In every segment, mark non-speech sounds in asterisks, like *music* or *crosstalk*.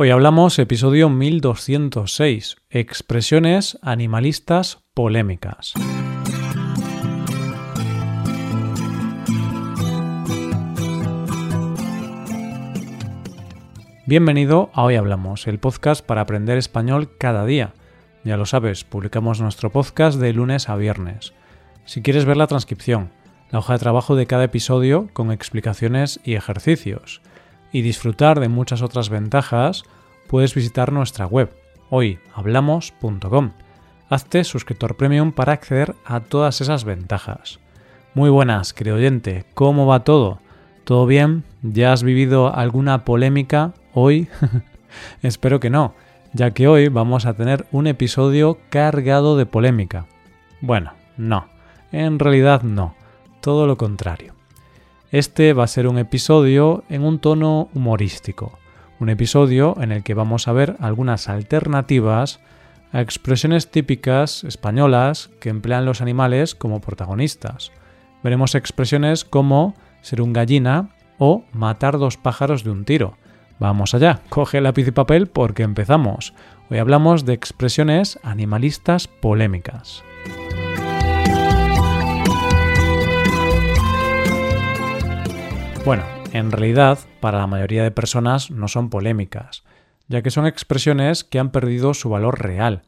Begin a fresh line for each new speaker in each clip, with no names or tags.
Hoy hablamos episodio 1206, expresiones animalistas polémicas. Bienvenido a Hoy Hablamos, el podcast para aprender español cada día. Ya lo sabes, publicamos nuestro podcast de lunes a viernes. Si quieres ver la transcripción, la hoja de trabajo de cada episodio con explicaciones y ejercicios, y disfrutar de muchas otras ventajas, puedes visitar nuestra web hoyhablamos.com. Hazte suscriptor premium para acceder a todas esas ventajas. Muy buenas, querido oyente, ¿cómo va todo? ¿Todo bien? ¿Ya has vivido alguna polémica hoy? *laughs* Espero que no, ya que hoy vamos a tener un episodio cargado de polémica. Bueno, no, en realidad no, todo lo contrario. Este va a ser un episodio en un tono humorístico, un episodio en el que vamos a ver algunas alternativas a expresiones típicas españolas que emplean los animales como protagonistas. Veremos expresiones como ser un gallina o matar dos pájaros de un tiro. Vamos allá, coge lápiz y papel porque empezamos. Hoy hablamos de expresiones animalistas polémicas. Bueno, en realidad, para la mayoría de personas no son polémicas, ya que son expresiones que han perdido su valor real.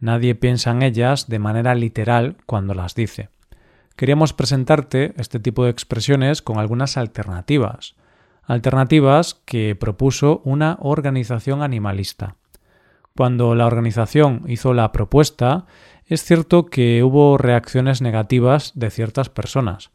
Nadie piensa en ellas de manera literal cuando las dice. Queríamos presentarte este tipo de expresiones con algunas alternativas. Alternativas que propuso una organización animalista. Cuando la organización hizo la propuesta, es cierto que hubo reacciones negativas de ciertas personas,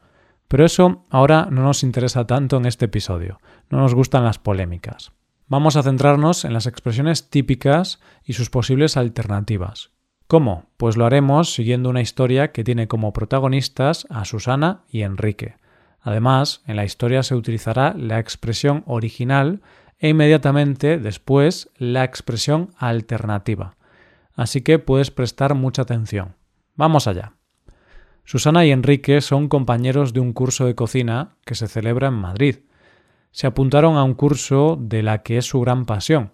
pero eso ahora no nos interesa tanto en este episodio, no nos gustan las polémicas. Vamos a centrarnos en las expresiones típicas y sus posibles alternativas. ¿Cómo? Pues lo haremos siguiendo una historia que tiene como protagonistas a Susana y Enrique. Además, en la historia se utilizará la expresión original e inmediatamente después la expresión alternativa. Así que puedes prestar mucha atención. Vamos allá. Susana y Enrique son compañeros de un curso de cocina que se celebra en Madrid. Se apuntaron a un curso de la que es su gran pasión,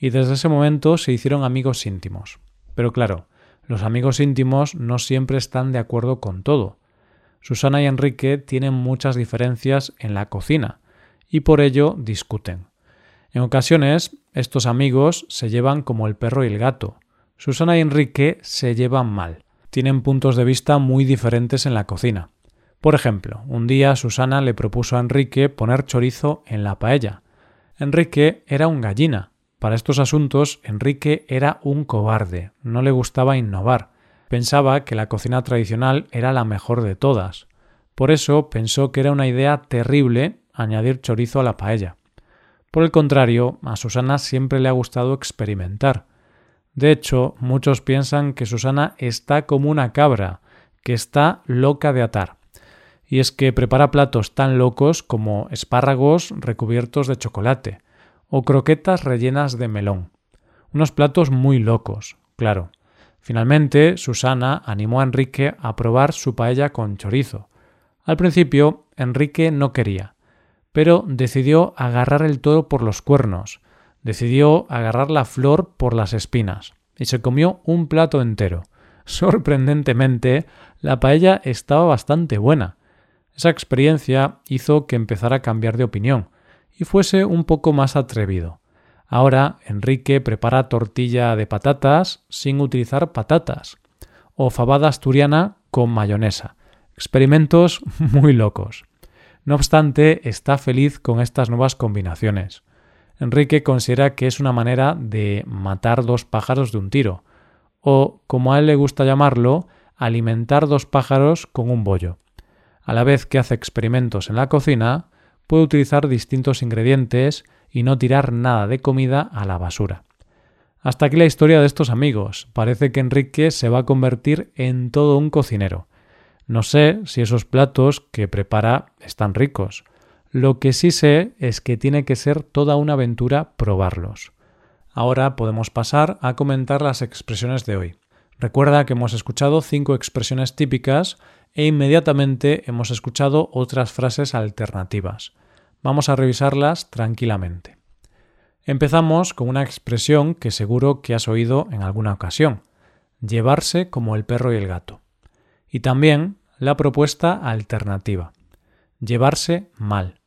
y desde ese momento se hicieron amigos íntimos. Pero claro, los amigos íntimos no siempre están de acuerdo con todo. Susana y Enrique tienen muchas diferencias en la cocina, y por ello discuten. En ocasiones, estos amigos se llevan como el perro y el gato. Susana y Enrique se llevan mal tienen puntos de vista muy diferentes en la cocina. Por ejemplo, un día Susana le propuso a Enrique poner chorizo en la paella. Enrique era un gallina. Para estos asuntos, Enrique era un cobarde, no le gustaba innovar. Pensaba que la cocina tradicional era la mejor de todas. Por eso pensó que era una idea terrible añadir chorizo a la paella. Por el contrario, a Susana siempre le ha gustado experimentar. De hecho, muchos piensan que Susana está como una cabra, que está loca de atar. Y es que prepara platos tan locos como espárragos recubiertos de chocolate o croquetas rellenas de melón. Unos platos muy locos, claro. Finalmente, Susana animó a Enrique a probar su paella con chorizo. Al principio, Enrique no quería, pero decidió agarrar el toro por los cuernos, decidió agarrar la flor por las espinas y se comió un plato entero. Sorprendentemente, la paella estaba bastante buena. Esa experiencia hizo que empezara a cambiar de opinión y fuese un poco más atrevido. Ahora Enrique prepara tortilla de patatas sin utilizar patatas o fabada asturiana con mayonesa. Experimentos *laughs* muy locos. No obstante, está feliz con estas nuevas combinaciones. Enrique considera que es una manera de matar dos pájaros de un tiro, o, como a él le gusta llamarlo, alimentar dos pájaros con un bollo. A la vez que hace experimentos en la cocina, puede utilizar distintos ingredientes y no tirar nada de comida a la basura. Hasta aquí la historia de estos amigos. Parece que Enrique se va a convertir en todo un cocinero. No sé si esos platos que prepara están ricos, lo que sí sé es que tiene que ser toda una aventura probarlos. Ahora podemos pasar a comentar las expresiones de hoy. Recuerda que hemos escuchado cinco expresiones típicas e inmediatamente hemos escuchado otras frases alternativas. Vamos a revisarlas tranquilamente. Empezamos con una expresión que seguro que has oído en alguna ocasión, llevarse como el perro y el gato. Y también la propuesta alternativa, llevarse mal.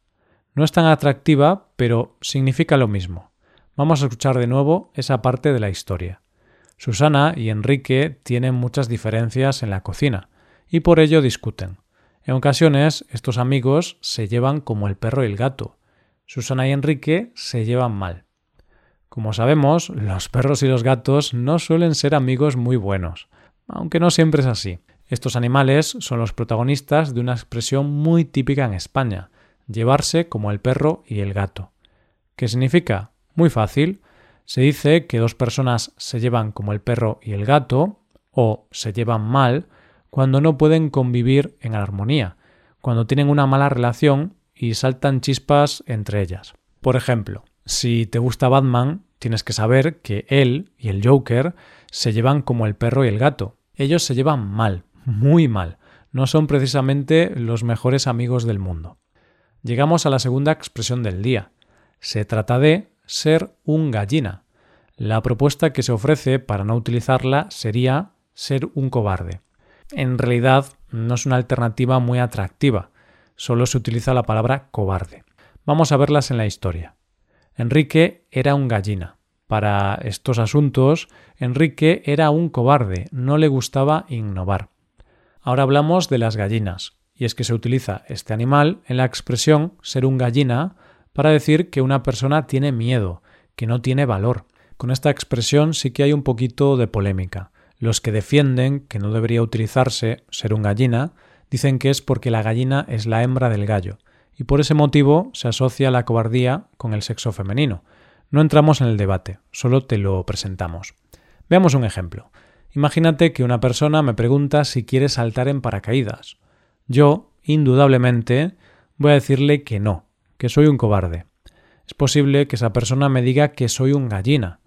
No es tan atractiva, pero significa lo mismo. Vamos a escuchar de nuevo esa parte de la historia. Susana y Enrique tienen muchas diferencias en la cocina, y por ello discuten. En ocasiones, estos amigos se llevan como el perro y el gato. Susana y Enrique se llevan mal. Como sabemos, los perros y los gatos no suelen ser amigos muy buenos, aunque no siempre es así. Estos animales son los protagonistas de una expresión muy típica en España, llevarse como el perro y el gato. ¿Qué significa? Muy fácil. Se dice que dos personas se llevan como el perro y el gato, o se llevan mal, cuando no pueden convivir en armonía, cuando tienen una mala relación y saltan chispas entre ellas. Por ejemplo, si te gusta Batman, tienes que saber que él y el Joker se llevan como el perro y el gato. Ellos se llevan mal, muy mal. No son precisamente los mejores amigos del mundo. Llegamos a la segunda expresión del día. Se trata de ser un gallina. La propuesta que se ofrece para no utilizarla sería ser un cobarde. En realidad no es una alternativa muy atractiva, solo se utiliza la palabra cobarde. Vamos a verlas en la historia. Enrique era un gallina. Para estos asuntos, Enrique era un cobarde, no le gustaba innovar. Ahora hablamos de las gallinas, y es que se utiliza este animal en la expresión ser un gallina para decir que una persona tiene miedo, que no tiene valor. Con esta expresión sí que hay un poquito de polémica. Los que defienden que no debería utilizarse ser un gallina dicen que es porque la gallina es la hembra del gallo, y por ese motivo se asocia la cobardía con el sexo femenino. No entramos en el debate, solo te lo presentamos. Veamos un ejemplo. Imagínate que una persona me pregunta si quiere saltar en paracaídas. Yo, indudablemente, voy a decirle que no, que soy un cobarde. Es posible que esa persona me diga que soy un gallina.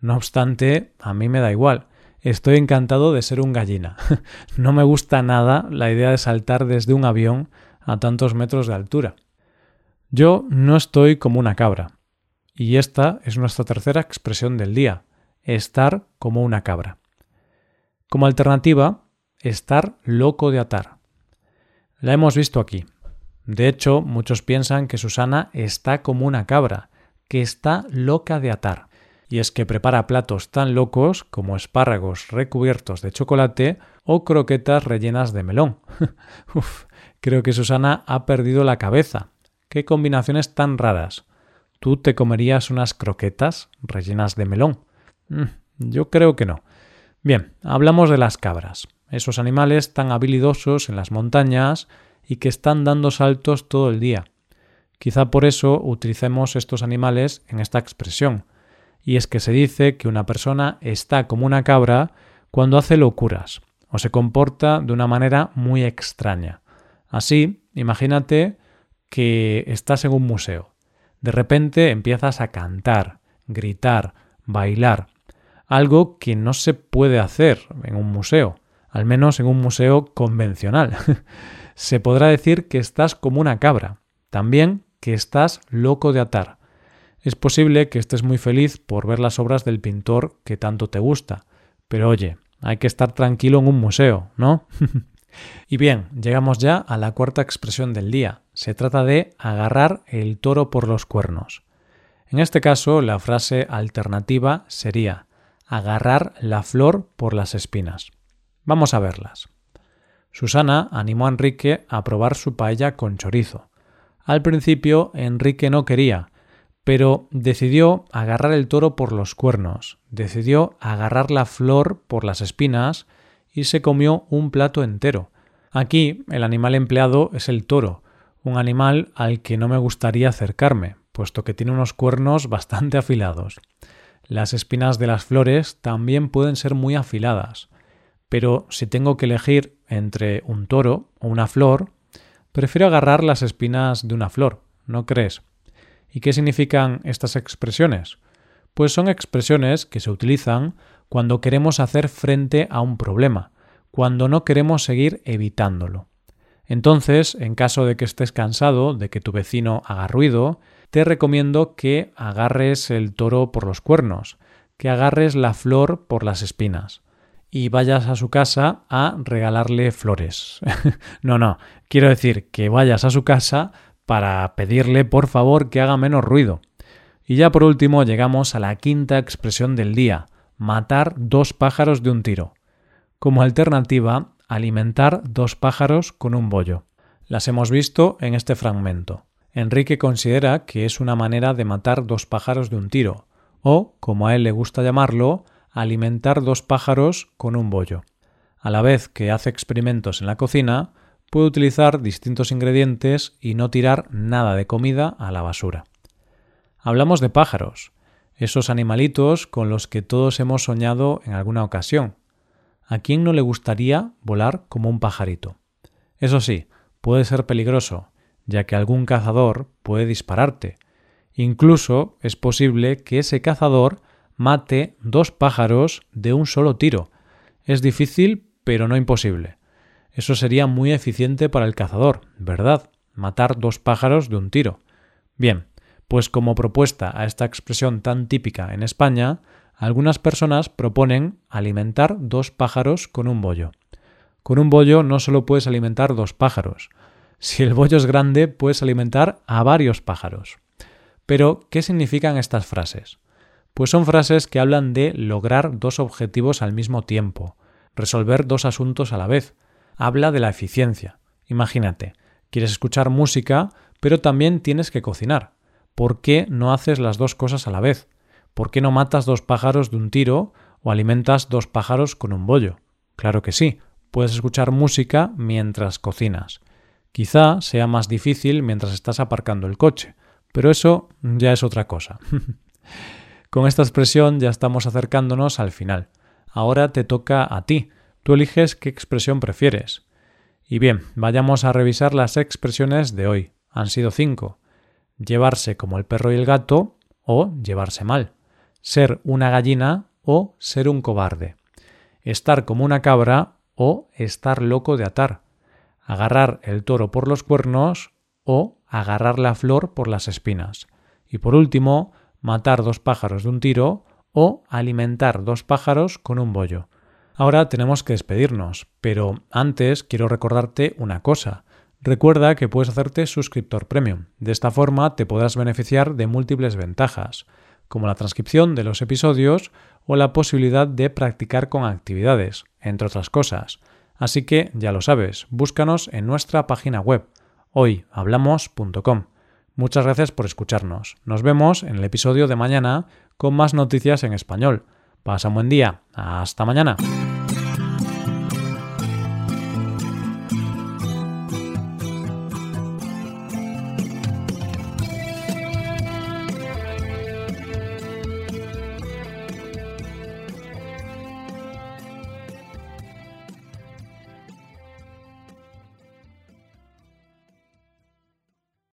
No obstante, a mí me da igual. Estoy encantado de ser un gallina. *laughs* no me gusta nada la idea de saltar desde un avión a tantos metros de altura. Yo no estoy como una cabra. Y esta es nuestra tercera expresión del día, estar como una cabra. Como alternativa, estar loco de atar. La hemos visto aquí. De hecho, muchos piensan que Susana está como una cabra, que está loca de atar. Y es que prepara platos tan locos como espárragos recubiertos de chocolate o croquetas rellenas de melón. *laughs* Uf, Creo que Susana ha perdido la cabeza. Qué combinaciones tan raras. ¿Tú te comerías unas croquetas rellenas de melón? Mm, yo creo que no. Bien, hablamos de las cabras, esos animales tan habilidosos en las montañas y que están dando saltos todo el día. Quizá por eso utilicemos estos animales en esta expresión. Y es que se dice que una persona está como una cabra cuando hace locuras o se comporta de una manera muy extraña. Así, imagínate que estás en un museo. De repente empiezas a cantar, gritar, bailar, algo que no se puede hacer en un museo, al menos en un museo convencional. *laughs* se podrá decir que estás como una cabra, también que estás loco de atar. Es posible que estés muy feliz por ver las obras del pintor que tanto te gusta, pero oye, hay que estar tranquilo en un museo, ¿no? *laughs* Y bien, llegamos ya a la cuarta expresión del día. Se trata de agarrar el toro por los cuernos. En este caso, la frase alternativa sería agarrar la flor por las espinas. Vamos a verlas. Susana animó a Enrique a probar su paella con chorizo. Al principio Enrique no quería, pero decidió agarrar el toro por los cuernos, decidió agarrar la flor por las espinas y se comió un plato entero. Aquí el animal empleado es el toro, un animal al que no me gustaría acercarme, puesto que tiene unos cuernos bastante afilados. Las espinas de las flores también pueden ser muy afiladas, pero si tengo que elegir entre un toro o una flor, prefiero agarrar las espinas de una flor, ¿no crees? ¿Y qué significan estas expresiones? Pues son expresiones que se utilizan cuando queremos hacer frente a un problema, cuando no queremos seguir evitándolo. Entonces, en caso de que estés cansado de que tu vecino haga ruido, te recomiendo que agarres el toro por los cuernos, que agarres la flor por las espinas y vayas a su casa a regalarle flores. *laughs* no, no, quiero decir que vayas a su casa para pedirle por favor que haga menos ruido. Y ya por último llegamos a la quinta expresión del día, matar dos pájaros de un tiro. Como alternativa, alimentar dos pájaros con un bollo. Las hemos visto en este fragmento. Enrique considera que es una manera de matar dos pájaros de un tiro, o, como a él le gusta llamarlo, alimentar dos pájaros con un bollo. A la vez que hace experimentos en la cocina, puede utilizar distintos ingredientes y no tirar nada de comida a la basura. Hablamos de pájaros, esos animalitos con los que todos hemos soñado en alguna ocasión. ¿A quién no le gustaría volar como un pajarito? Eso sí, puede ser peligroso, ya que algún cazador puede dispararte. Incluso es posible que ese cazador mate dos pájaros de un solo tiro. Es difícil, pero no imposible. Eso sería muy eficiente para el cazador, ¿verdad? Matar dos pájaros de un tiro. Bien, pues como propuesta a esta expresión tan típica en España, algunas personas proponen alimentar dos pájaros con un bollo. Con un bollo no solo puedes alimentar dos pájaros. Si el bollo es grande, puedes alimentar a varios pájaros. Pero, ¿qué significan estas frases? Pues son frases que hablan de lograr dos objetivos al mismo tiempo, resolver dos asuntos a la vez. Habla de la eficiencia. Imagínate, quieres escuchar música, pero también tienes que cocinar. ¿Por qué no haces las dos cosas a la vez? ¿Por qué no matas dos pájaros de un tiro o alimentas dos pájaros con un bollo? Claro que sí, puedes escuchar música mientras cocinas. Quizá sea más difícil mientras estás aparcando el coche, pero eso ya es otra cosa. *laughs* Con esta expresión ya estamos acercándonos al final. Ahora te toca a ti. Tú eliges qué expresión prefieres. Y bien, vayamos a revisar las expresiones de hoy. Han sido cinco. Llevarse como el perro y el gato o llevarse mal. Ser una gallina o ser un cobarde. Estar como una cabra o estar loco de atar. Agarrar el toro por los cuernos o agarrar la flor por las espinas. Y por último, matar dos pájaros de un tiro o alimentar dos pájaros con un bollo. Ahora tenemos que despedirnos, pero antes quiero recordarte una cosa. Recuerda que puedes hacerte suscriptor premium. De esta forma te podrás beneficiar de múltiples ventajas, como la transcripción de los episodios o la posibilidad de practicar con actividades, entre otras cosas. Así que ya lo sabes, búscanos en nuestra página web hoyhablamos.com. Muchas gracias por escucharnos. Nos vemos en el episodio de mañana con más noticias en español. Pasa un buen día. Hasta mañana.